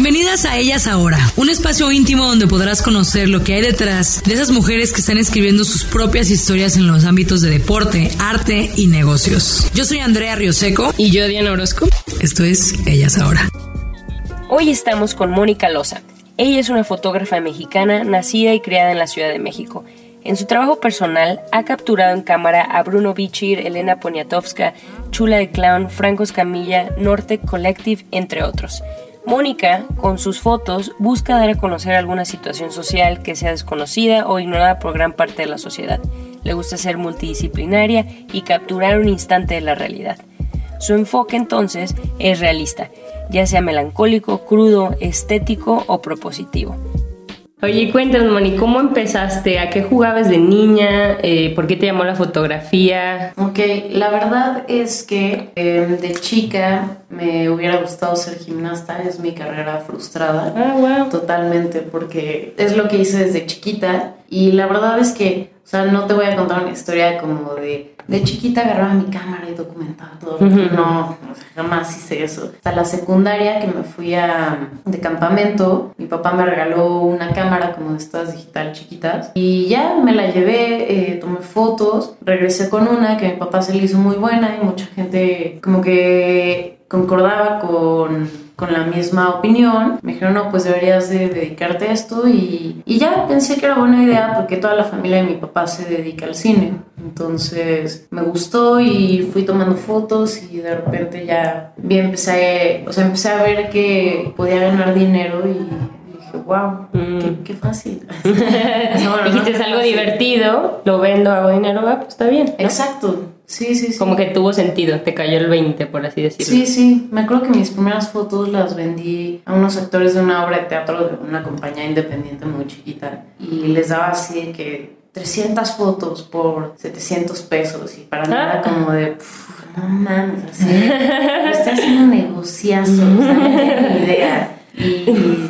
Bienvenidas a Ellas Ahora, un espacio íntimo donde podrás conocer lo que hay detrás de esas mujeres que están escribiendo sus propias historias en los ámbitos de deporte, arte y negocios. Yo soy Andrea Rioseco Y yo, Diana Orozco. esto es Ellas Ahora. Hoy estamos con Mónica Loza. Ella es una fotógrafa mexicana nacida y criada en la Ciudad de México. En su trabajo personal ha capturado en cámara a Bruno Bichir, Elena Poniatowska, Chula de Clown, Franco Escamilla, Norte Collective, entre otros. Mónica, con sus fotos, busca dar a conocer alguna situación social que sea desconocida o ignorada por gran parte de la sociedad. Le gusta ser multidisciplinaria y capturar un instante de la realidad. Su enfoque entonces es realista, ya sea melancólico, crudo, estético o propositivo. Oye, cuéntanos, Moni, ¿cómo empezaste? ¿A qué jugabas de niña? Eh, ¿Por qué te llamó la fotografía? Ok, la verdad es que eh, de chica me hubiera gustado ser gimnasta, es mi carrera frustrada. Ah, wow. Totalmente, porque es lo que hice desde chiquita. Y la verdad es que, o sea, no te voy a contar una historia como de. De chiquita agarraba mi cámara y documentaba todo. No, o sea, jamás hice eso. Hasta la secundaria que me fui a, de campamento, mi papá me regaló una cámara como de estas digital chiquitas. Y ya me la llevé, eh, tomé fotos, regresé con una que a mi papá se le hizo muy buena y mucha gente como que concordaba con, con la misma opinión. Me dijeron, no, pues deberías de dedicarte a esto y, y ya pensé que era buena idea porque toda la familia de mi papá se dedica al cine. Entonces me gustó y fui tomando fotos y de repente ya bien empecé, o sea, empecé a ver que podía ganar dinero y dije, wow, qué, qué fácil. No, no, no, Dijiste, es algo fácil. divertido, lo vendo, hago dinero, va, pues está bien. Exacto, sí, sí, sí. Como que tuvo sentido, te cayó el 20, por así decirlo. Sí, sí, me acuerdo que mis primeras fotos las vendí a unos actores de una obra de teatro de una compañía independiente muy chiquita y les daba así de que 300 fotos por 700 pesos y para mí era como de, "Pf, no mames, así, estoy haciendo negociazo, no idea. Y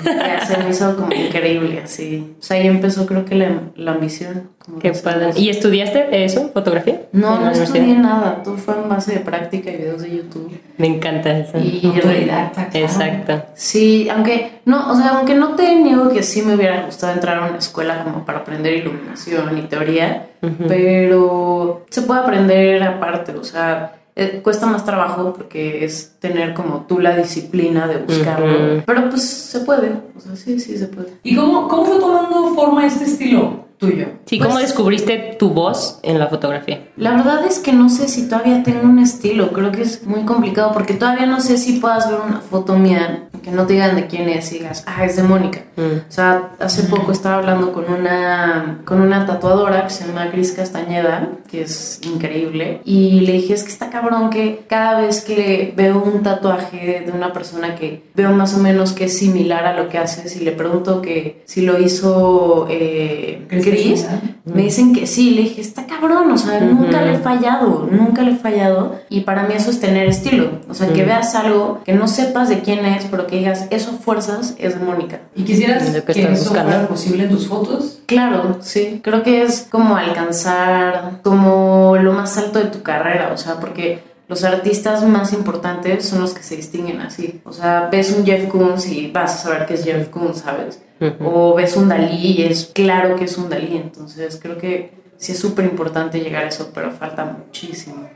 ya se me hizo como increíble, así. O sea, ahí empezó creo que la, la ambición. como Qué padre. ¿Y estudiaste eso, fotografía? No, no estudié nada, todo fue en base de práctica y videos de YouTube. Me encanta eso. Y Autodidacta, claro. Exacto. Sí, aunque no, o sea, aunque no te niego que sí me hubiera gustado entrar a una escuela como para aprender iluminación y teoría, pero se puede aprender aparte, o sea, eh, cuesta más trabajo porque es tener como tú la disciplina de buscarlo, Ujú. pero pues se puede, o sea, sí, sí se puede. ¿Y cómo, cómo fue tomando forma este estilo tuyo? Sí, Pues- ¿cómo descubriste tu voz en la fotografía? La verdad es que no sé si todavía tengo un estilo, creo que es muy complicado porque todavía no sé si puedas ver una foto mía que no te digan de quién es y digas, ah, es de Mónica. Mm. O sea, hace poco estaba hablando con una, con una tatuadora que se llama Cris Castañeda, que es increíble, y le dije, es que está cabrón que cada vez que veo un tatuaje de una persona que veo más o menos que es similar a lo que haces y le pregunto que si lo hizo eh, Castañeda. me dicen que sí, le dije, está cabrón, o sea, nunca le he fallado, nunca le he fallado, y para mí eso es tener estilo, o sea, que veas algo que no sepas de quién es, pero que digas, eso fuerzas es de Mónica. ¿Y quisieras Lo que que, estás eso buscando. fuera posible en tus fotos? Claro, sí. Creo que es como alcanzar como lo más alto de tu carrera, o sea, porque los artistas más importantes son los que se distinguen así. O sea, ves un Jeff Koons y vas a saber que es Jeff Koons, ¿sabes? O ves un Dalí y es claro que es un Dalí. Entonces creo que sí es súper importante llegar a eso, pero falta muchísimo.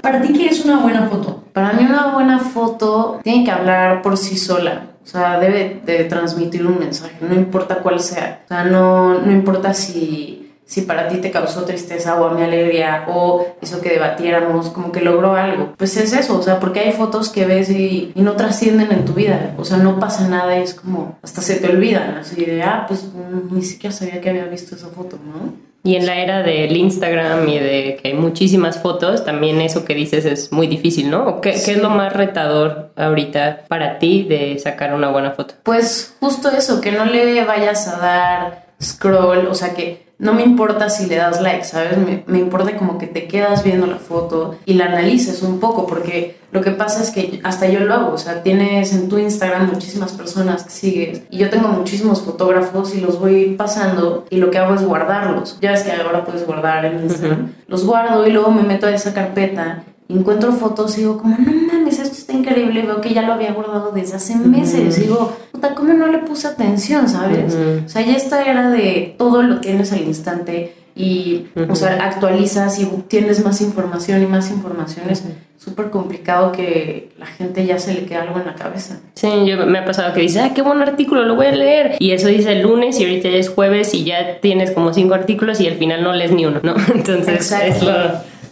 ¿Para ti qué es una buena foto? Para mí una buena foto tiene que hablar por sí sola. O sea, debe de transmitir un mensaje, no importa cuál sea. O sea, no, no importa si, si para ti te causó tristeza o a mi alegría o eso que debatiéramos, como que logró algo. Pues es eso, o sea, porque hay fotos que ves y, y no trascienden en tu vida. O sea, no pasa nada y es como, hasta se te olvidan, así de, ah, pues mm, ni siquiera sabía que había visto esa foto, ¿no? Y en la era del Instagram y de que hay muchísimas fotos, también eso que dices es muy difícil, ¿no? ¿O ¿Qué, qué es lo más retador ahorita para ti de sacar una buena foto? Pues justo eso, que no le vayas a dar scroll, o sea que no me importa si le das like, ¿sabes? Me, me, importa como que te quedas viendo la foto y la analices un poco, porque lo que pasa es que hasta yo lo hago, o sea, tienes en tu Instagram muchísimas personas que sigues y yo tengo muchísimos fotógrafos y los voy pasando y lo que hago es guardarlos. Ya ves que ahora puedes guardar en Instagram. Uh -huh. Los guardo y luego me meto a esa carpeta encuentro fotos y digo como, no mames, esto está increíble, veo que ya lo había guardado desde hace meses, uh -huh. digo, puta, ¿cómo no le puse atención, sabes? Uh -huh. O sea, ya esta era de todo lo tienes al instante y, uh -huh. o sea, actualizas y tienes más información y más información, es súper complicado que la gente ya se le quede algo en la cabeza. Sí, yo me ha pasado que dice, ah, qué buen artículo, lo voy a leer. Y eso dice el lunes y ahorita ya es jueves y ya tienes como cinco artículos y al final no lees ni uno, ¿no? Entonces, Exacto. es lo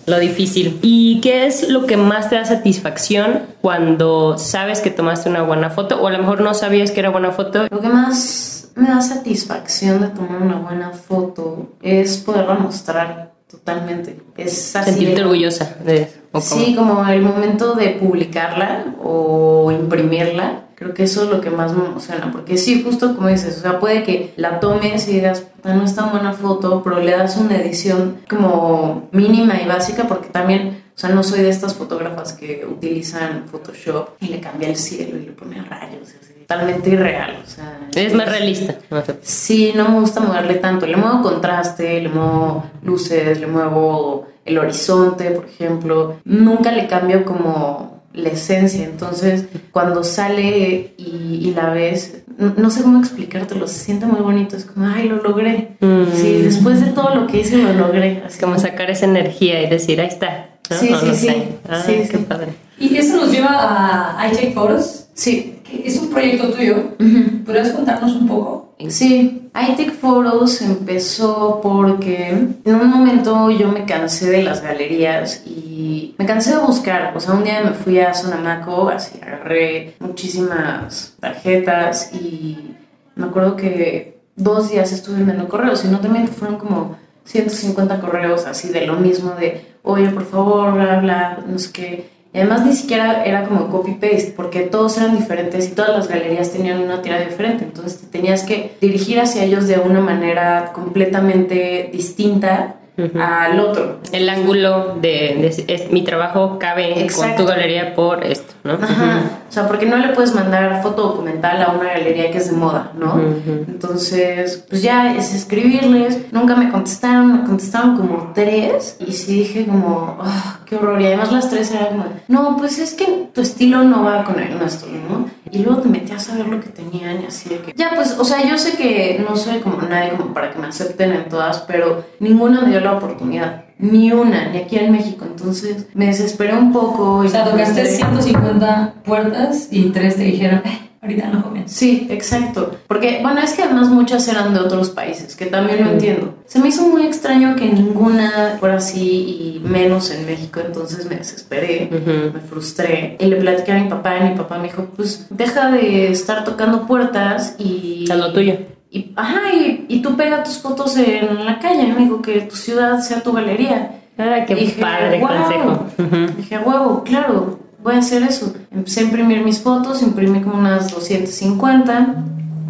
lo difícil. ¿Y qué es lo que más te da satisfacción cuando sabes que tomaste una buena foto o a lo mejor no sabías que era buena foto? Lo que más me da satisfacción de tomar una buena foto es poderla mostrar totalmente. Es así Sentirte orgullosa de eso. Sí, como el momento de publicarla o imprimirla. Creo que eso es lo que más me emociona, porque sí, justo como dices, o sea, puede que la tomes y digas, no es tan buena foto, pero le das una edición como mínima y básica, porque también, o sea, no soy de estas fotógrafas que utilizan Photoshop y le cambia el cielo y le pone rayos, así, totalmente irreal, o sea... Es más realista. Sí, no me gusta moverle tanto, le muevo contraste, le muevo luces, le muevo el horizonte, por ejemplo, nunca le cambio como la esencia. Entonces, cuando sale y, y la ves, no, no, sé cómo explicártelo, se siente muy bonito. Es como, ay, lo logré. Mm. Sí, después de todo lo que hice, lo logré. Así como sacar esa energía y decir, ahí está. ¿no? Sí, no, sí, no sí. Ah, sí, qué sí. padre. Y eso nos lleva a I Take Photos, Sí. que es un proyecto tuyo. Uh -huh. ¿Podrías contarnos un poco? Sí, iTech Photos empezó porque en un momento yo me cansé de las galerías y me cansé de buscar. O sea, un día me fui a Sonamaco, así agarré muchísimas tarjetas y me acuerdo que dos días estuve enviando correos y no miento, fueron como 150 correos así de lo mismo de, oye, por favor, bla, bla, no sé qué. Y además ni siquiera era como copy-paste, porque todos eran diferentes y todas las galerías tenían una tirada diferente. Entonces te tenías que dirigir hacia ellos de una manera completamente distinta uh -huh. al otro. El ángulo de, de es, mi trabajo cabe Exacto. con tu galería por esto, ¿no? Ajá. Uh -huh. O sea, porque no le puedes mandar foto documental a una galería que es de moda, ¿no? Uh -huh. Entonces, pues ya es escribirles. Nunca me contestaron, me contestaron como tres. Y sí dije como, oh, qué horror. Y además las tres eran como, no, pues es que tu estilo no va con el nuestro, ¿no? Y luego te metías a ver lo que tenían y así de que... Ya, pues, o sea, yo sé que no soy como nadie como para que me acepten en todas, pero ninguna me dio la oportunidad. Ni una, ni aquí en México. Entonces me desesperé un poco. O sea, tocaste 150 puertas y tres te dijeron, eh, ahorita no joven. Sí, exacto. Porque, bueno, es que además muchas eran de otros países, que también lo entiendo. Se me hizo muy extraño que ninguna fuera así y menos en México, entonces me desesperé, uh -huh. me frustré. Y le platiqué a mi papá y mi papá me dijo, pues deja de estar tocando puertas y... Haz lo tuyo. Y, ajá, y, y, tú pega tus fotos en la calle, me dijo que tu ciudad sea tu galería. Ah, qué dije, padre wow. consejo. Uh -huh. Dije, huevo, claro, voy a hacer eso. Empecé a imprimir mis fotos, imprimí como unas 250,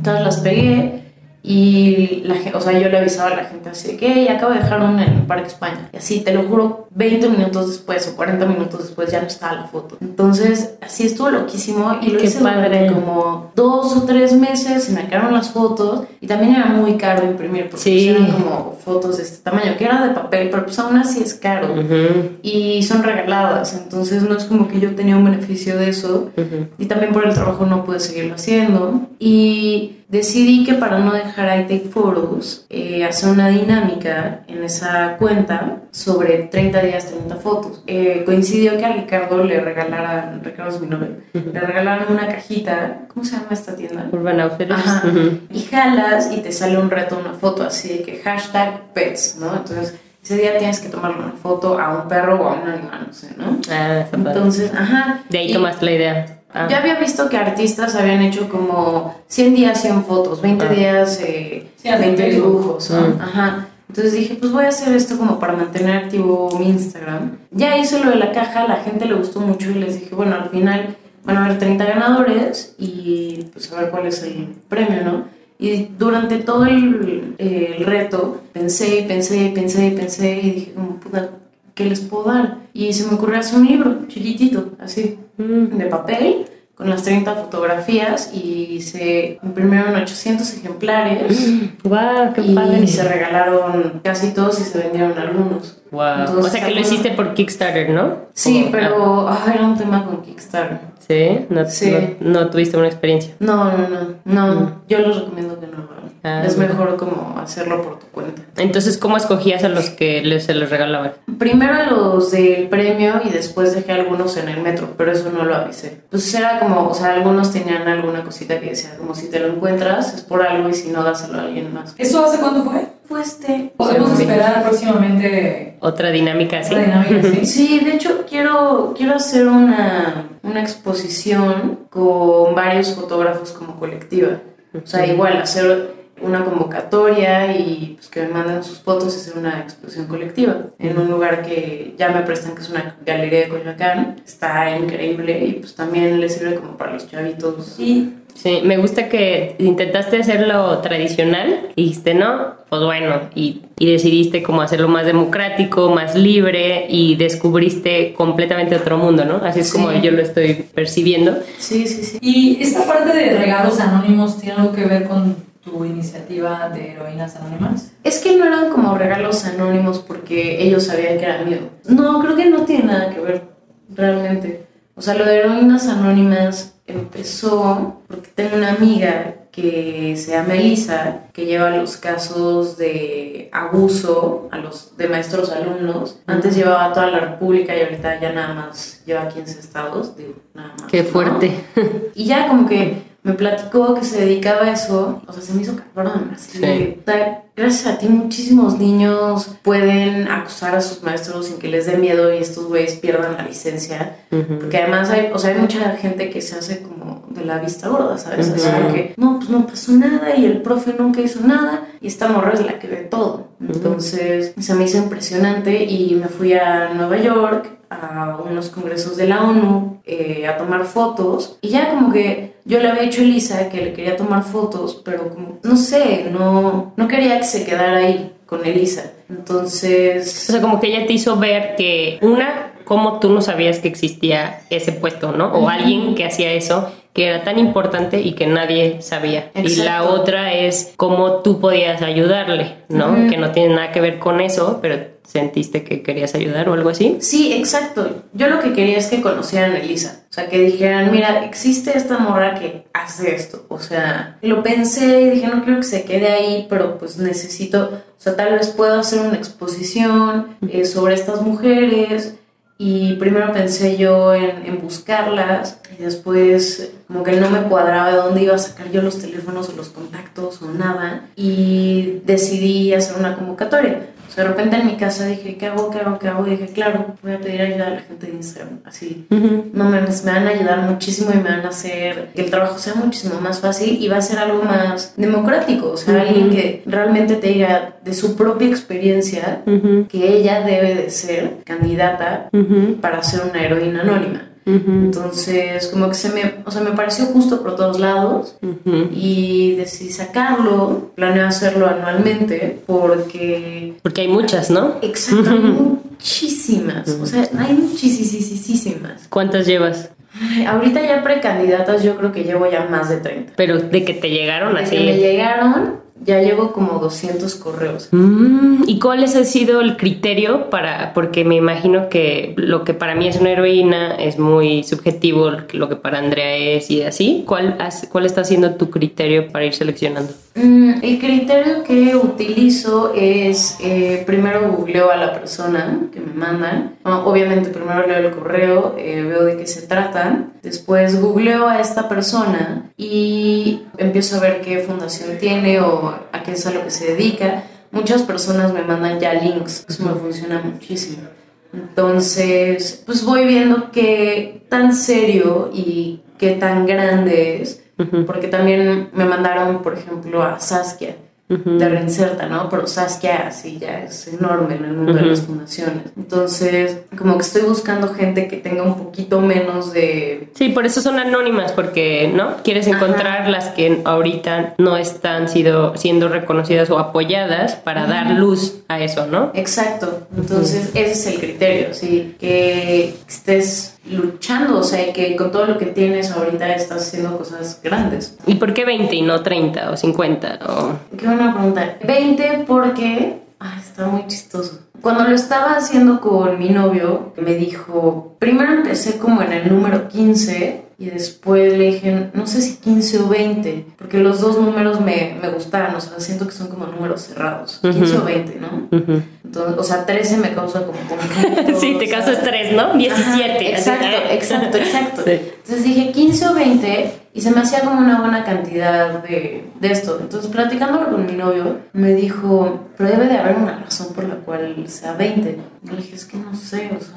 todas las pegué y la o sea, yo le avisaba a la gente así de que acabo de dejar una en el Parque España. Y así, te lo juro, 20 minutos después o 40 minutos después ya no estaba la foto. Entonces, así estuvo loquísimo y lo Qué hice padre. como dos o tres meses, se me quedaron las fotos y también era muy caro imprimir porque Sí. eran como fotos de este tamaño, que era de papel, pero pues aún así es caro Ujú, y son regaladas, entonces no es como que yo tenía un beneficio de eso ujú. y también por el trabajo no pude seguirlo haciendo y decidí que para no dejar iTake Photos eh, hacer una dinámica en esa cuenta sobre 30 días 30 fotos Eh, coincidió que a Ricardo le regalaran Ricardo es mi novio le regalaron una cajita ¿cómo se llama esta tienda? Urban Outfitters. Ajá. Y jalas y te sale un reto, una foto así de que hashtag pets, ¿no? Entonces, ese día tienes que tomarle una foto a un perro o a un animal, no sé, ¿no? Ah. Entonces, ajá. De ahí Y tomaste la idea. Ah. Yo había visto que artistas habían hecho como 100 días 100 fotos, 20 Ah. días eh, Sí, hacen 20 Facebook. dibujos, ¿no? Mm. Ajá. Entonces dije, pues voy a hacer esto como para mantener activo mi Instagram. Ya hice lo de la caja, a la gente le gustó mucho y les dije, bueno, al final van a haber 30 ganadores y pues a ver cuál es el premio, ¿no? Y durante todo el, el reto pensé y pensé y pensé y pensé y dije como, puta, ¿qué les puedo dar? Y se me ocurrió hacer un libro chiquitito, así, de papel, con las 30 fotografías y se imprimieron 800 ejemplares. ¡Guau! ¡Qué y padre! se regalaron casi todos y se vendieron algunos. Wow. Entonces, o sea que lo hiciste por Kickstarter, ¿no? Sí, pero ah, era un tema con Kickstarter. ah, Sí, no, Sí. no, no tuviste una experiencia. No, no, no, no, yo les recomiendo que no. Ah, es mejor como hacerlo por tu cuenta. Entonces, ¿cómo escogías a los que les, se les regalaban? Primero a los del premio y después dejé algunos en el metro, pero eso no lo avisé. Pues era como, o sea, algunos tenían alguna cosita que decía, como si te lo encuentras es por algo y si no, dáselo a alguien más. ¿Eso hace cuánto fue? Fue este. Podemos Sí. esperar próximamente Otra dinámica así. otra dinámica así. Sí, de hecho quiero, quiero hacer una, una exposición con varios fotógrafos como colectiva. O sea, igual hacer una convocatoria y pues, que me manden sus fotos y hacer una exposición colectiva en un lugar que ya me prestan, que es una galería de Coyoacán. Está increíble y pues también le sirve como para los chavitos. Y Sí, me gusta que intentaste hacerlo tradicional y dijiste, no, pues bueno, y, y decidiste como hacerlo más democrático, más libre y descubriste completamente otro mundo, ¿no? Así es Sí. como yo lo estoy percibiendo. Sí, sí, sí. Y esta parte de regalos anónimos tiene algo que ver con tu iniciativa de heroínas anónimas. Es que no eran como regalos anónimos porque ellos sabían que era mío. No, creo que no tiene nada que ver realmente. O sea, lo de heroínas anónimas empezó porque tengo una amiga que se llama Elisa, que lleva los casos de abuso a los de maestros alumnos. Antes llevaba toda la República y ahorita ya nada más lleva 15 estados, digo, nada más. Qué ¿no? fuerte. Y ya como que me platicó que se dedicaba a eso, o sea, se me hizo cabrón. Así Sí. de, o sea, gracias a ti muchísimos niños pueden acusar a sus maestros sin que les dé miedo y estos güeyes pierdan la licencia. Porque además hay, o sea, hay mucha gente que se hace como de la vista gorda, ¿sabes? Así Ujú. de que, no, pues no pasó nada y el profe nunca hizo nada y esta morra es la que ve todo. Entonces se me hizo impresionante y me fui a Nueva York a unos congresos de la ONU eh, a tomar fotos y ya como que yo le había dicho a Elisa que le quería tomar fotos, pero como, no sé, no, no quería que se quedara ahí con Elisa. O Entonces... sea, como que ella te hizo ver que una, como tú no sabías que existía ese puesto, ¿no? O alguien que hacía eso, que era tan importante y que nadie sabía. Y la otra es cómo tú podías ayudarle, ¿no? Que no tiene nada que ver con eso, pero sentiste que querías ayudar o algo así. Sí, exacto. Yo lo que quería es que conocieran a Elisa. O sea, que dijeran, mira, existe esta morra que hace esto. O sea, lo pensé y dije, no quiero que se quede ahí, pero pues necesito, o sea, tal vez puedo hacer una exposición eh, sobre estas mujeres. Y primero pensé yo en, en buscarlas y después como que no me cuadraba de dónde iba a sacar yo los teléfonos o los contactos o nada. Y decidí hacer una convocatoria. De repente en mi casa dije, ¿qué hago? ¿Qué hago? ¿Qué hago? Y dije, claro, voy a pedir ayuda a la gente de Instagram. Así, no me, me van a ayudar muchísimo y me van a hacer que el trabajo sea muchísimo más fácil y va a ser algo más democrático. O sea, alguien que realmente te diga de su propia experiencia que ella debe de ser candidata para ser una heroína anónima. Entonces, como que se me, o sea, me pareció justo por todos lados y decidí sacarlo. Planeo hacerlo anualmente porque Porque hay muchas, ¿no? Exacto, hay muchísimas. O sea, hay muchísimas. ¿Cuántas llevas? Ay, Ahorita ya precandidatas yo creo que llevo ya más de 30. Pero de que te llegaron así. que me llegaron, ya llevo como 200 correos. Mm, ¿Y cuál ha sido el criterio para, porque me imagino que lo que para mí es una heroína es muy subjetivo, lo que para Andrea es y así? ¿Cuál, has- cuál está siendo tu criterio para ir seleccionando? Mm, el criterio que utilizo es, eh, primero googleo a la persona que me mandan. Bueno, obviamente primero leo el correo, eh, veo de qué se tratan. Después googleo a esta persona y empiezo a ver qué fundación tiene o a qué es a lo que se dedica. Muchas personas me mandan ya links, eso me funciona muchísimo. Entonces, pues voy viendo qué tan serio y qué tan grande es, porque también me mandaron, por ejemplo, a Saskia. De Reinserta, ¿no? Pero Saskia sí ya es enorme en el mundo de las fundaciones. Entonces, como que estoy buscando gente que tenga un poquito menos de... Sí, por eso son anónimas, porque, ¿no? Quieres encontrar las que ahorita no están sido, siendo reconocidas o apoyadas para dar luz a eso, ¿no? Exacto. Entonces, ese es el criterio, sí. Que estés luchando, o sea, que con todo lo que tienes ahorita estás haciendo cosas grandes. ¿Y por qué 20 y no 30 o 50? O... Qué buena pregunta. 20 porque... Ay, está muy chistoso. Cuando lo estaba haciendo con mi novio, me dijo, primero empecé como en el número 15 y después le dije, no sé si 15 o 20, porque los dos números me, me gustaban, o sea, siento que son como números cerrados, 15 o 20, ¿no? Entonces, o sea, 13 me causa como conflicto. sí, te causa estrés, ¿no? 17. exacto, exacto, exacto. Entonces dije 15 o 20 y se me hacía como una buena cantidad de, de esto. Entonces, platicándolo con mi novio, me dijo, pero debe de haber una razón por la cual sea 20. Y le dije, es que no sé, o sea,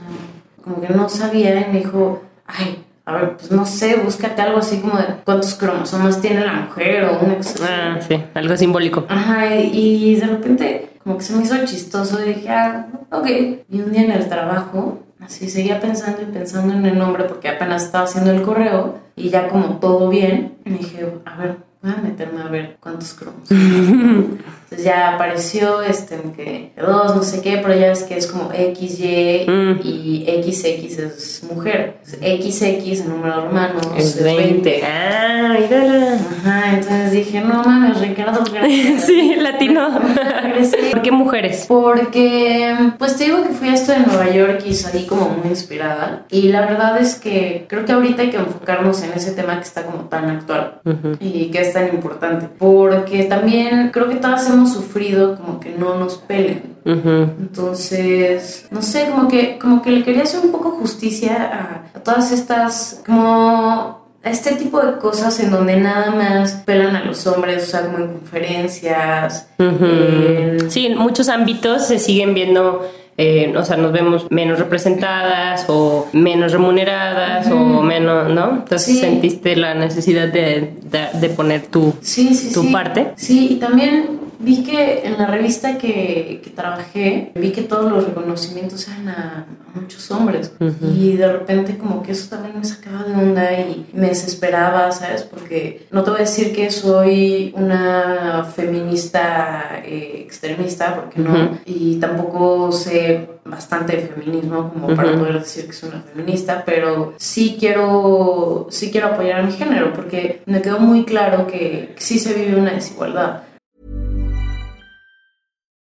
como que no sabía y me dijo, ay, a ver, pues no sé, búscate algo así como de cuántos cromosomas tiene la mujer o una cosa Ah, sí, algo simbólico. Ajá, y de repente como que se me hizo chistoso y dije, ah, ok. Y un día en el trabajo, así seguía pensando y pensando en el nombre porque apenas estaba haciendo el correo y ya como todo bien, me dije, a ver, voy a meterme a ver cuántos cromosomas. Entonces ya apareció este que dos, no sé qué, pero ya ves que es como XY Mm. y XX es mujer. XX en número romano Es 20. Ah, mírala. Ajá, entonces dije, no mames, Ricardo, gracias. Sí, latino. ¿Por qué mujeres? Porque, pues te digo que fui a esto de Nueva York y salí como muy inspirada. Y la verdad es que creo que ahorita hay que enfocarnos en ese tema que está como tan actual y que es tan importante. Porque también creo que todas hemos sufrido como que no nos pelen. Entonces, no sé, como que, como que le quería hacer un poco justicia a, a todas estas, como a este tipo de cosas en donde nada más pelan a los hombres, o sea, como en conferencias. en- Sí, en muchos ámbitos se siguen viendo, eh, o sea, nos vemos menos representadas o menos remuneradas o menos, ¿no? Entonces Sí. sentiste la necesidad de, de- de poner tu, Sí, sí, tu parte. Sí, y también vi que en la revista que, que trabajé, vi que todos los reconocimientos eran a, a muchos hombres. Y de repente como que eso también me sacaba de onda y me desesperaba, ¿sabes? Porque no te voy a decir que soy una feminista eh, extremista, porque no. Y tampoco sé bastante de feminismo como para poder decir que soy una feminista, pero sí quiero, sí quiero apoyar a mi género, porque me quedó muy claro que sí se vive una desigualdad.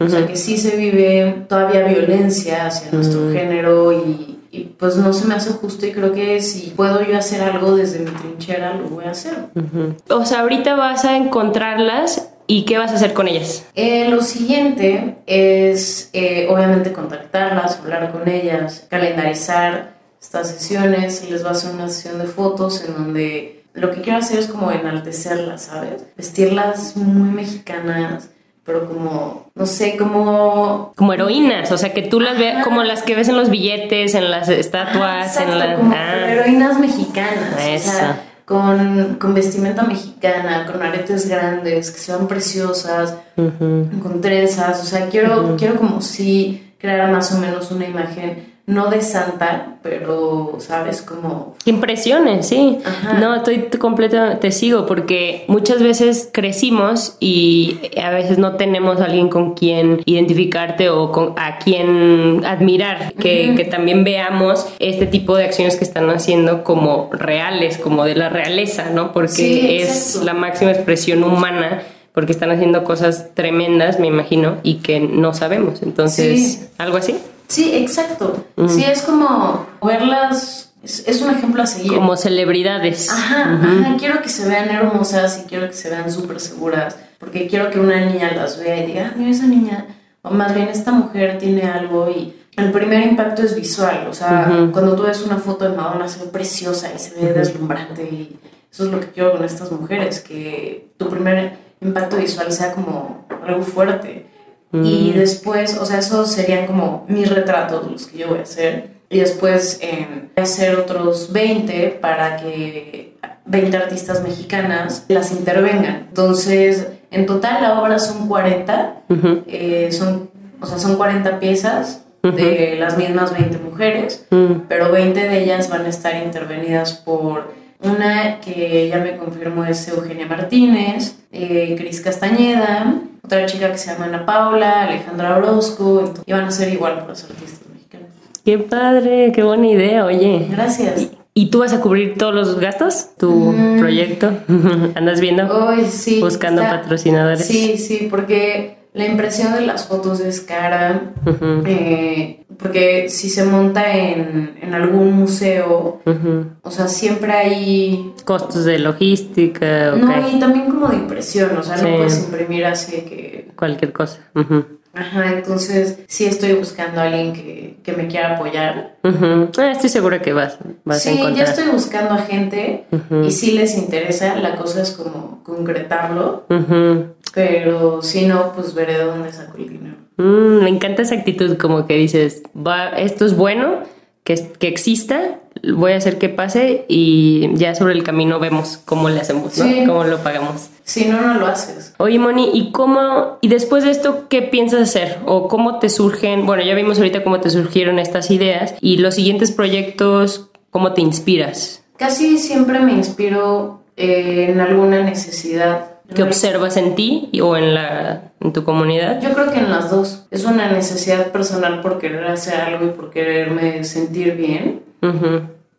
O sea, que sí se vive todavía violencia hacia nuestro género y, y, pues no se me hace justo y creo que si puedo yo hacer algo desde mi trinchera, lo voy a hacer. O sea, ahorita vas a encontrarlas y ¿qué vas a hacer con ellas? Eh, lo siguiente es eh, obviamente contactarlas, hablar con ellas, calendarizar estas sesiones les va a hacer una sesión de fotos en donde lo que quiero hacer es como enaltecerlas, ¿sabes? Vestirlas muy mexicanas, pero como, no sé, como... Como heroínas, o sea, que tú las veas como las que ves en los billetes, en las estatuas, Exacto, en la... como Ah. heroínas mexicanas, o Eso. sea, con, con vestimenta mexicana, con aretes grandes, que sean preciosas, con trenzas, o sea, quiero, quiero como si crear más o menos una imagen, no de santa, pero, ¿sabes? Como... Impresiones, sí. Ajá. No, estoy completamente, te sigo, porque muchas veces crecimos y a veces no tenemos a alguien con quien identificarte o con, a quien admirar, que, que también veamos este tipo de acciones que están haciendo como reales, como de la realeza, ¿no? Porque Sí, es exacto. la máxima expresión humana. Porque están haciendo cosas tremendas, me imagino, y que no sabemos. Entonces, Sí. algo así. Sí, exacto. Sí, es como verlas es, es un ejemplo a seguir. Como celebridades. Ajá, ajá, quiero que se vean hermosas y quiero que se vean súper seguras, porque quiero que una niña las vea y diga, ah, mira esa niña, o más bien esta mujer tiene algo y el primer impacto es visual, o sea, cuando tú ves una foto de Madonna se ve preciosa y se ve deslumbrante y eso es lo que quiero con estas mujeres, que tu primer impacto visual sea como algo fuerte. Y después, o sea, esos serían como mis retratos, los que yo voy a hacer. Y después eh, voy a hacer otros 20 para que 20 artistas mexicanas las intervengan. Entonces, en total la obra son 40, eh, son, o sea, son 40 piezas de las mismas 20 mujeres, pero 20 de ellas van a estar intervenidas por una que ya me confirmó es Eugenia Martínez, eh, Cris Castañeda, otra chica que se llama Ana Paula, Alejandra Orozco, y van a ser igual para los artistas mexicanos. Qué padre, qué buena idea, oye. Gracias. ¿Y tú vas a cubrir todos los gastos? ¿Tu Mm. proyecto? ¿Andas viendo? Hoy sí. Buscando está- patrocinadores. Sí, sí, porque la impresión de las fotos es cara. eh, porque si se monta en, en algún museo, o sea, siempre hay Costos de logística. No, y también como de impresión, o sea, Sí. no puedes imprimir así que... Cualquier cosa. Ujú. Ajá, entonces sí estoy buscando a alguien que, que me quiera apoyar. Ah, estoy segura que vas, vas a Sí, ya estoy buscando a gente y si les interesa, la cosa es como concretarlo, Ujú. pero si no, pues veré de dónde saco el dinero. Mm, me encanta esa actitud, como que dices, va, esto es bueno, que, que exista, voy a hacer que pase y ya sobre el camino vemos cómo le hacemos, ¿no? Sí. Cómo lo pagamos. Si no, no lo haces. Oye, Moni, ¿y cómo, y después de esto, qué piensas hacer? ¿O cómo te surgen? Bueno, ya vimos ahorita cómo te surgieron estas ideas y los siguientes proyectos, ¿cómo te inspiras? Casi siempre me inspiro eh, en alguna necesidad. ¿Qué observas en ti o en, la, en tu comunidad? Yo creo que en las dos. Es una necesidad personal por querer hacer algo y por quererme sentir bien.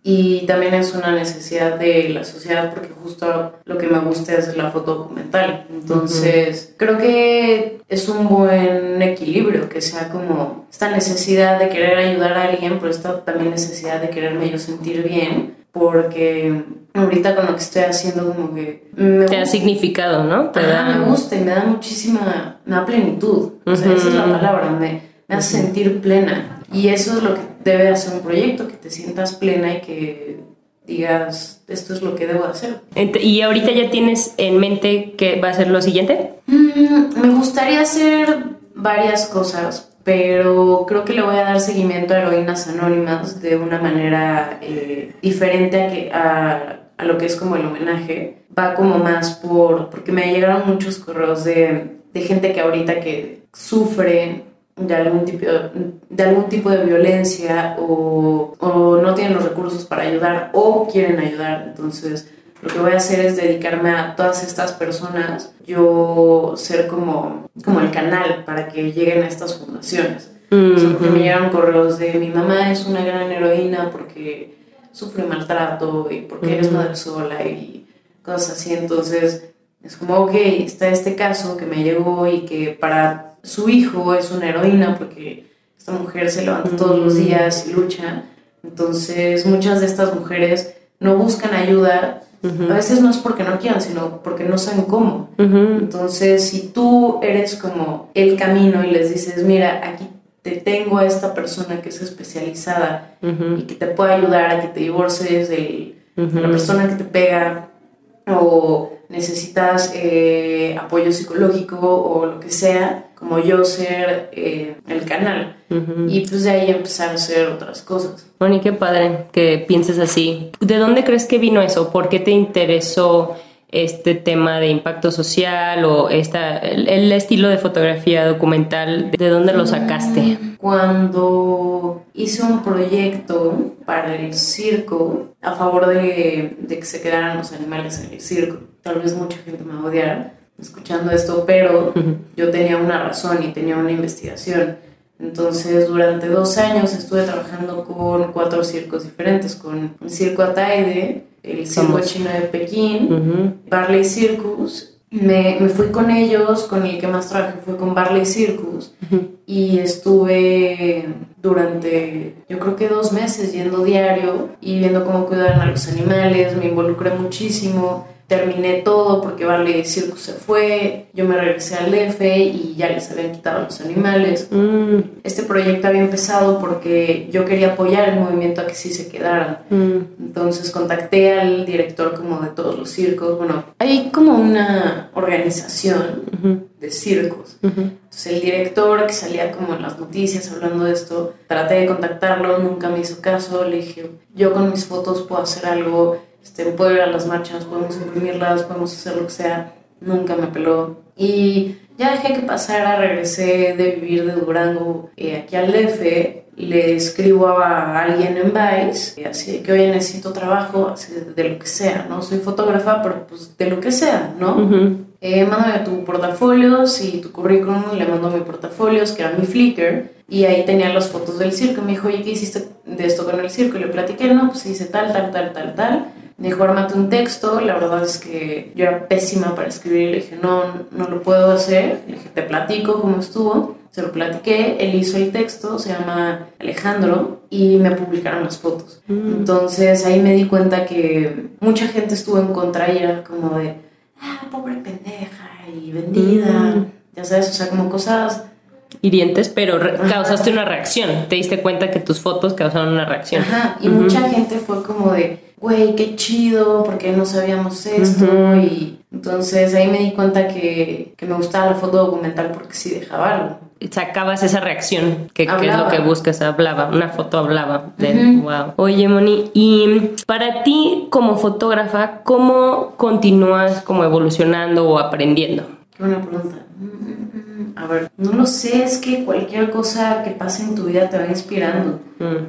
Y también es una necesidad de la sociedad porque justo lo que me gusta es la foto documental. Entonces, creo que es un buen equilibrio, que sea como esta necesidad de querer ayudar a alguien, pero esta también necesidad de quererme yo sentir bien, porque ahorita con lo que estoy haciendo como que me Te da significado, ¿no? Te Ajá, da... me gusta y me da muchísima, me da plenitud. O sea, esa es la palabra, me, me hace sentir plena. Y eso es lo que debe hacer un proyecto, que te sientas plena y que digas, esto es lo que debo hacer. ¿Y ahorita ya tienes en mente qué va a ser lo siguiente? Mm, me gustaría hacer varias cosas, pero creo que le voy a dar seguimiento a heroínas anónimas de una manera eh, diferente a, que, a, a lo que es como el homenaje. Va como más por, porque me llegaron muchos correos de, de gente que ahorita que sufre de algún tipo de, algún tipo de violencia o, o no tienen los recursos para ayudar o quieren ayudar. Entonces, lo que voy a hacer es dedicarme a todas estas personas, yo ser como, como el canal para que lleguen a estas fundaciones. O sea, porque me llegaron correos de mi mamá es una gran heroína porque sufre maltrato y porque es madre sola y cosas así. Entonces, es como, ok, está este caso que me llegó y que para su hijo es una heroína porque esta mujer se levanta todos los días y lucha. Entonces, muchas de estas mujeres no buscan ayuda. A veces no es porque no quieran, sino porque no saben cómo. Entonces, si tú eres como el camino y les dices, mira, aquí te tengo a esta persona que es especializada y que te puede ayudar a que te divorcies de la persona que te pega o necesitas eh, apoyo psicológico o lo que sea, como yo ser eh, el canal. Y pues de ahí empezar a hacer otras cosas. Moni, qué padre que pienses así. ¿De dónde crees que vino eso? ¿Por qué te interesó este tema de impacto social o esta, el, el estilo de fotografía documental? ¿De dónde lo sacaste? Cuando hice un proyecto para el circo a favor de, de que se quedaran los animales en el circo, tal vez mucha gente me va a odiar escuchando esto, pero yo tenía una razón y tenía una investigación. Entonces, durante dos años estuve trabajando con cuatro circos diferentes, con el Circo Ataide, el Circo. Chino de Pekín, Barley Circus. Me, me, fui con ellos, con el que más trabajé fue con Barley Circus. Y estuve durante yo creo que dos meses yendo diario y viendo cómo cuidaban a los animales, me involucré muchísimo, terminé todo porque Vale Circus se fue, yo me regresé al DF y ya les habían quitado los animales. Mm. Este proyecto había empezado porque yo quería apoyar el movimiento a que sí se quedaran. Mm. Entonces contacté al director como de todos los circos. Bueno, hay como una organización de circos. Entonces el director que salía como en las noticias hablando de esto, traté de contactarlo, nunca me hizo caso, le dije, yo con mis fotos puedo hacer algo este, puedo ir a las marchas, podemos imprimirlas, podemos hacer lo que sea. Nunca me peló. Y ya dejé que pasara, regresé de vivir de Durango eh, aquí al DF, le escribo a alguien en Vice, así que oye, necesito trabajo, así de, lo que sea, ¿no? Soy fotógrafa, pero pues de lo que sea, ¿no? Eh, mándame tu portafolio y tu currículum, le mando mi portafolio, que era mi Flickr, y ahí tenía las fotos del circo. Me dijo, oye, ¿qué hiciste de esto con el circo? Y le platiqué, no, pues hice tal, tal, tal, tal, tal. Me dijo, armate un texto. La verdad es que yo era pésima para escribir. Le dije, no, no lo puedo hacer. Le dije, te platico cómo estuvo. Se lo platiqué, él hizo el texto, se llama Alejandro, y me publicaron las fotos. Entonces ahí me di cuenta que mucha gente estuvo en contra y era como de, ah, pobre pendeja y vendida. Ya sabes, o sea, como cosas hirientes, pero causaste una reacción. Te diste cuenta que tus fotos causaron una reacción. Ajá, y mucha gente fue como de, güey, qué chido, porque no sabíamos esto. Y entonces ahí me di cuenta que, que, me gustaba la foto documental porque sí dejaba algo. Sacabas esa reacción, que, es lo que buscas, hablaba, una foto hablaba. De, wow. Oye, Moni, y para ti como fotógrafa, ¿cómo continúas como evolucionando o aprendiendo? Buena pregunta. Mm. A ver, no lo sé, es que cualquier cosa que pase en tu vida te va inspirando.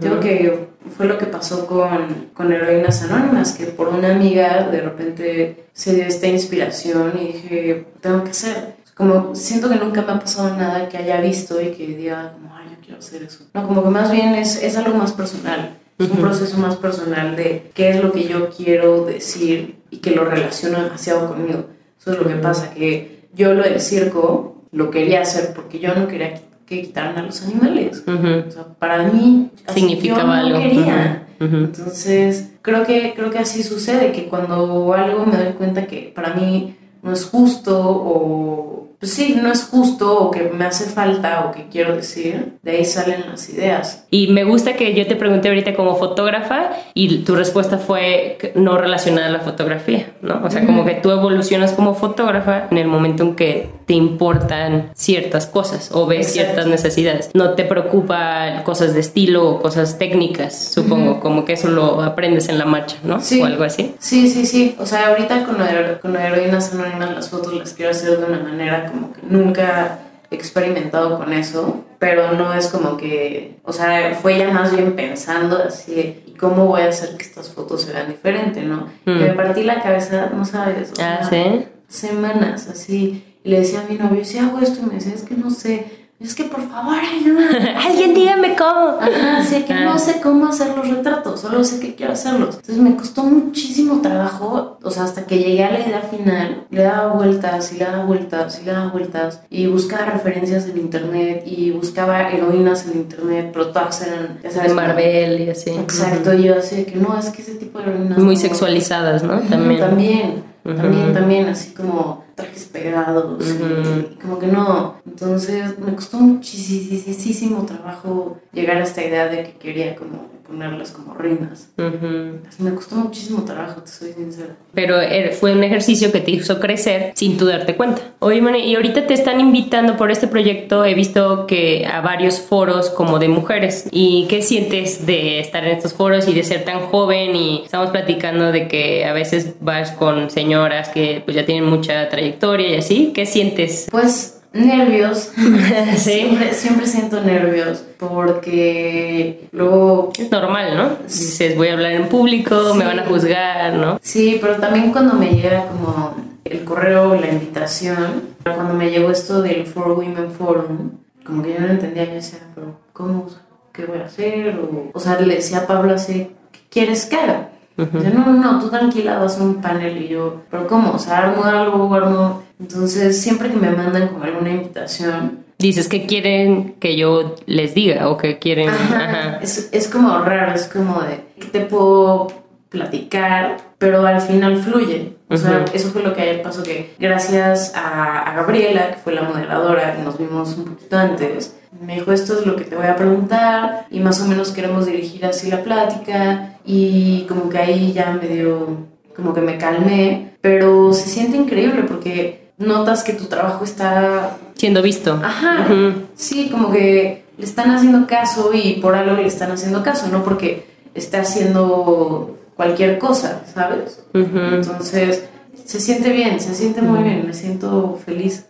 Tengo que fue lo que pasó con, con Heroínas Anónimas, que por una amiga de repente se dio esta inspiración y dije, tengo que hacer. Como siento que nunca me ha pasado nada que haya visto y que diga, como, ay, yo quiero hacer eso. No, como que más bien es, es algo más personal. Es un proceso más personal de qué es lo que yo quiero decir y que lo relaciono demasiado conmigo. Eso es lo que pasa, que yo lo del circo lo quería hacer porque yo no quería que quitaran a los animales. O sea, para mí significaba algo. Quería. Entonces, creo que, creo que así sucede, que cuando algo me doy cuenta que para mí no es justo o pues sí, no es justo o que me hace falta o que quiero decir, de ahí salen las ideas. Y me gusta que yo te pregunté ahorita como fotógrafa y tu respuesta fue no relacionada a la fotografía, ¿no? O sea, como que tú evolucionas como fotógrafa en el momento en que te importan ciertas cosas o ves ciertas necesidades. No te preocupa cosas de estilo o cosas técnicas, supongo, como que eso lo aprendes en la marcha, ¿no? Sí. O algo así. Sí, sí, sí. O sea, ahorita con, con heroínas anónimas las fotos las quiero hacer de una manera como que nunca he experimentado con eso, pero no es como que, o sea, fue ya más bien pensando así, ¿y cómo voy a hacer que estas fotos se vean diferentes, no? Y Mm. me partí la cabeza, no sabes, o Ah, sea, ¿sí? semanas así, y le decía a mi novio, si hago esto, y me decía, es que no sé, es que por favor, ayúdame. Alguien dígame cómo. Ajá, así que Ah. no sé cómo hacer los retratos, solo sé que quiero hacerlos. Entonces me costó muchísimo trabajo, o sea, hasta que llegué a la idea final, le daba vueltas y le daba vueltas y le daba vueltas y buscaba referencias en internet y buscaba heroínas en internet, pero todas eran, ya sabes, De Marvel y así. Exacto, y yo así de que no, es que ese tipo de heroínas... Muy sexualizadas, ¿no? También. También, también, también, así como trajes pegados, y- como que no. Entonces me costó muchísimo trabajo llegar a esta idea de que quería como ponerlas como reinas. Ujú. Así me costó muchísimo trabajo, te soy sincera. Pero er- fue un ejercicio que te hizo crecer sin tú darte cuenta. Oye, Moni, y ahorita te están invitando por este proyecto. He visto que a varios foros como de mujeres. ¿Y qué sientes de estar en estos foros y de ser tan joven? Y estamos platicando de que a veces vas con señoras que pues ya tienen mucha trayectoria y así. ¿Qué sientes? Pues nervios, Sí. siempre, siempre siento nervios porque luego Es normal, ¿no? Dices, voy a hablar en público, me van a juzgar, ¿no? Sí, pero también cuando me llega como el correo, la invitación, cuando me llegó esto del For Women Forum, como que yo no entendía, yo decía, pero ¿cómo? ¿Qué voy a hacer? O, o sea, le decía a Pablo así, ¿qué quieres que haga? Dice, no, no, no, tú tranquila, vas a un panel y yo, pero ¿cómo? O sea, armo algo, armo... Entonces, siempre que me mandan como alguna invitación, Dices que quieren que yo les diga o que quieren... Ajá, Ajá. Es, es como raro, es como de que te puedo platicar, pero al final fluye. O sea, eso fue lo que ayer pasó, que gracias a, a Gabriela, que fue la moderadora, que nos vimos un poquito antes, me dijo, esto es lo que te voy a preguntar, y más o menos queremos dirigir así la plática, y como que ahí ya me dio, como que me calmé, pero se siente increíble porque notas que tu trabajo está Siendo visto. Ajá. Sí, como que le están haciendo caso y por algo le están haciendo caso, no porque esté haciendo cualquier cosa, ¿sabes? Entonces, se siente bien, se siente muy bien, me siento feliz.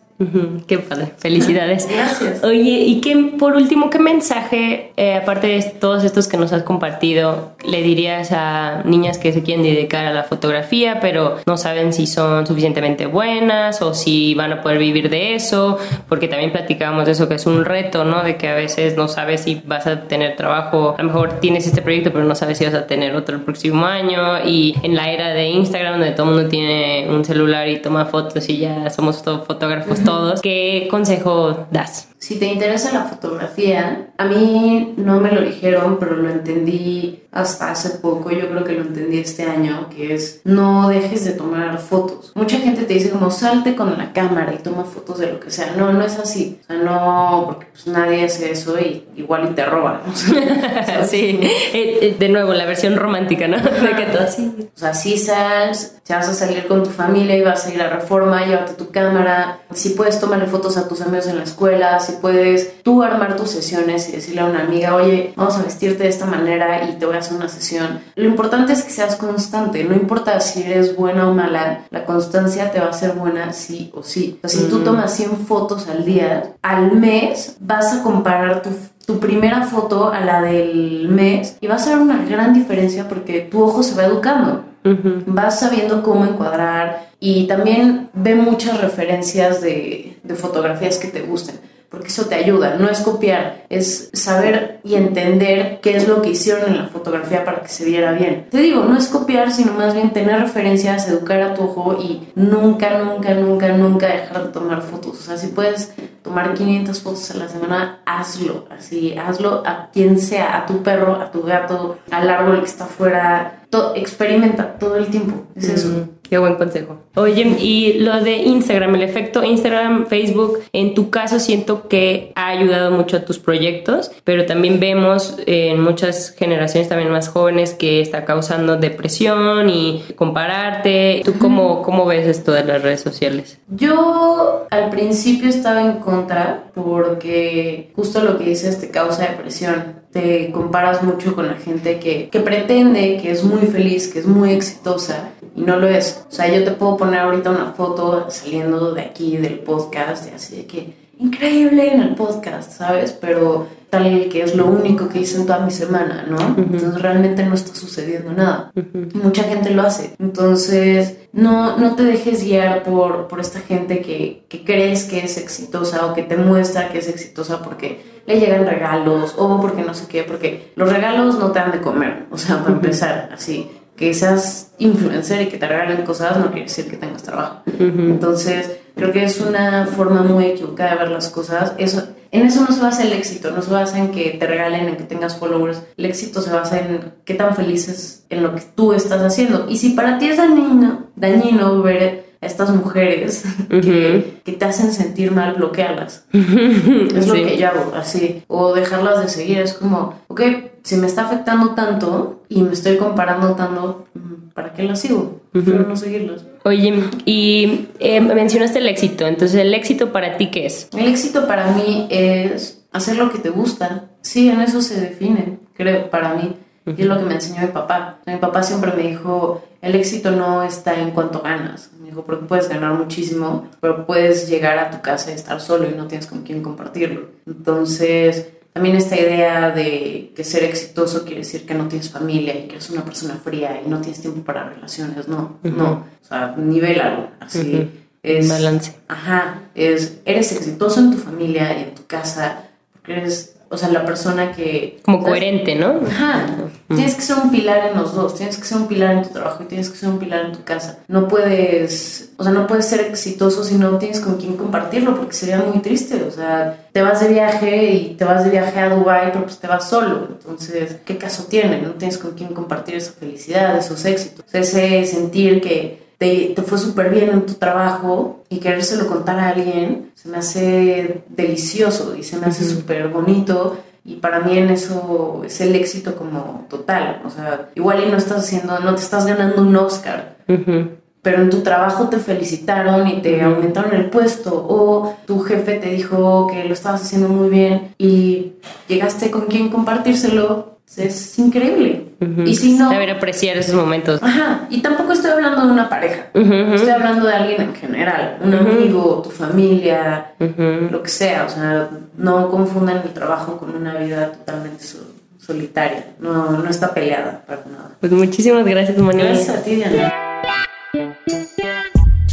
Qué padre, felicidades. Gracias. Oye, y qué, por último, ¿qué mensaje, eh, aparte de todos estos que nos has compartido, le dirías a niñas que se quieren dedicar a la fotografía, pero no saben si son suficientemente buenas o si van a poder vivir de eso? Porque también platicábamos de eso, que es un reto, ¿no? De que a veces no sabes si vas a tener trabajo, a lo mejor tienes este proyecto, pero no sabes si vas a tener otro el próximo año. Y en la era de Instagram, donde todo el mundo tiene un celular y toma fotos y ya somos to- fotógrafos todos, ¿qué consejo das? Si te interesa la fotografía, a mí no me lo dijeron, pero lo entendí hasta hace poco, yo creo que lo entendí este año, que es no dejes de tomar fotos. Mucha gente te dice como salte con la cámara y toma fotos de lo que sea. No, no es así. O sea, no, porque pues nadie hace eso y igual y te roban. Sí, Eh, eh, de nuevo, la versión romántica, ¿no? De que todo así. O sea, si sales, si vas a salir con tu familia y vas a ir a Reforma, llévate tu cámara. Si puedes, tomarle fotos a tus amigos en la escuela. Si puedes, tú armar tus sesiones y decirle a una amiga, oye, vamos a vestirte de esta manera y te voy a hacer una sesión. Lo importante es que seas constante. No importa si eres buena o mala, la constancia te va a hacer buena sí o sí. O sea, si tú tomas 100 fotos al día, al mes vas a comparar tu tu primera foto a la del mes y vas a ver una gran diferencia porque tu ojo se va educando. Vas sabiendo cómo encuadrar y también ve muchas referencias de, de fotografías que te gusten. Porque eso te ayuda, no es copiar, es saber y entender qué es lo que hicieron en la fotografía para que se viera bien. Te digo, no es copiar, sino más bien tener referencias, educar a tu ojo y nunca, nunca, nunca, nunca dejar de tomar fotos. O sea, si puedes tomar 500 fotos a la semana, hazlo, así, hazlo a quien sea, a tu perro, a tu gato, al árbol que está afuera, to- experimenta todo el tiempo, es eso. Qué buen consejo. Oye, y lo de Instagram, el efecto Instagram, Facebook, en tu caso siento que ha ayudado mucho a tus proyectos, pero también vemos en muchas generaciones también más jóvenes que está causando depresión y compararte. ¿Tú cómo, cómo ves esto de las redes sociales? Yo al principio estaba en contra porque justo lo que dices te causa depresión. Te comparas mucho con la gente que, que pretende que es muy feliz, que es muy exitosa y no lo es. O sea, yo te puedo poner ahorita una foto saliendo de aquí del podcast y así de que increíble en el podcast, ¿sabes? Pero tal que es lo único que hice en toda mi semana, ¿no? Entonces realmente no está sucediendo nada. Mucha gente lo hace. Entonces, no, no te dejes guiar por, por esta gente que, que crees que es exitosa o que te muestra que es exitosa porque le llegan regalos o porque no sé qué, porque los regalos no te dan de comer, o sea, para empezar, así, que seas influencer y que te regalen cosas no quiere decir que tengas trabajo. Entonces, creo que es una forma muy equivocada de ver las cosas. Eso, en eso no se basa el éxito, no se basa en que te regalen, en que tengas followers. El éxito se basa en qué tan felices en lo que tú estás haciendo. Y si para ti es dañino, dañino ver a estas mujeres que, que te hacen sentir mal, bloquearlas. Es lo que yo hago, así. O dejarlas de seguir. Es como, ok, si me está afectando tanto y me estoy comparando tanto, mm, ¿para qué las sigo? Prefiero no seguirlas. Oye, y eh, mencionaste el éxito, entonces el éxito para ti qué es? El éxito para mí es hacer lo que te gusta. Sí, en eso se define, creo, para mí. Y es lo que me enseñó mi papá. Mi papá siempre me dijo, el éxito no está en cuánto ganas. Me dijo, porque puedes ganar muchísimo, pero puedes llegar a tu casa y estar solo y no tienes con quién compartirlo. Entonces, también esta idea de que ser exitoso quiere decir que no tienes familia y que eres una persona fría y no tienes tiempo para relaciones. No, no. O sea, nivélalo. Así es... Balance. Ajá, es, eres exitoso en tu familia y en tu casa, porque eres, o sea, la persona que... Como coherente, ¿no? Ajá. Tienes que ser un pilar en los dos, tienes que ser un pilar en tu trabajo y tienes que ser un pilar en tu casa. No puedes, o sea, no puedes ser exitoso si no tienes con quién compartirlo, porque sería muy triste. O sea, te vas de viaje y te vas de viaje a Dubai, pero pues te vas solo. Entonces, ¿qué caso tiene? No tienes con quién compartir esa felicidad, esos éxitos. ese sentir que te, te, fue súper bien en tu trabajo y querérselo contar a alguien, se me hace delicioso y se me hace súper bonito. Y para mí en eso es el éxito como total. O sea, igual y no estás haciendo, no te estás ganando un Oscar, pero en tu trabajo te felicitaron y te aumentaron el puesto o tu jefe te dijo que lo estabas haciendo muy bien y llegaste con quien compartírselo, es increíble. Y si no... Saber apreciar esos momentos. Ajá, y tampoco estoy hablando de una pareja, estoy hablando de alguien en general, un amigo, tu familia, lo que sea, o sea, no confundan el trabajo con una vida totalmente solitaria, no, no está peleada para nada. Pues muchísimas gracias, Manuel. Gracias a ti, Diana.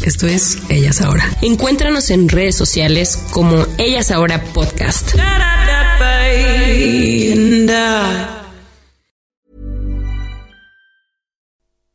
Esto es Ellas Ahora. Encuéntranos en redes sociales como Ellas Ahora Podcast.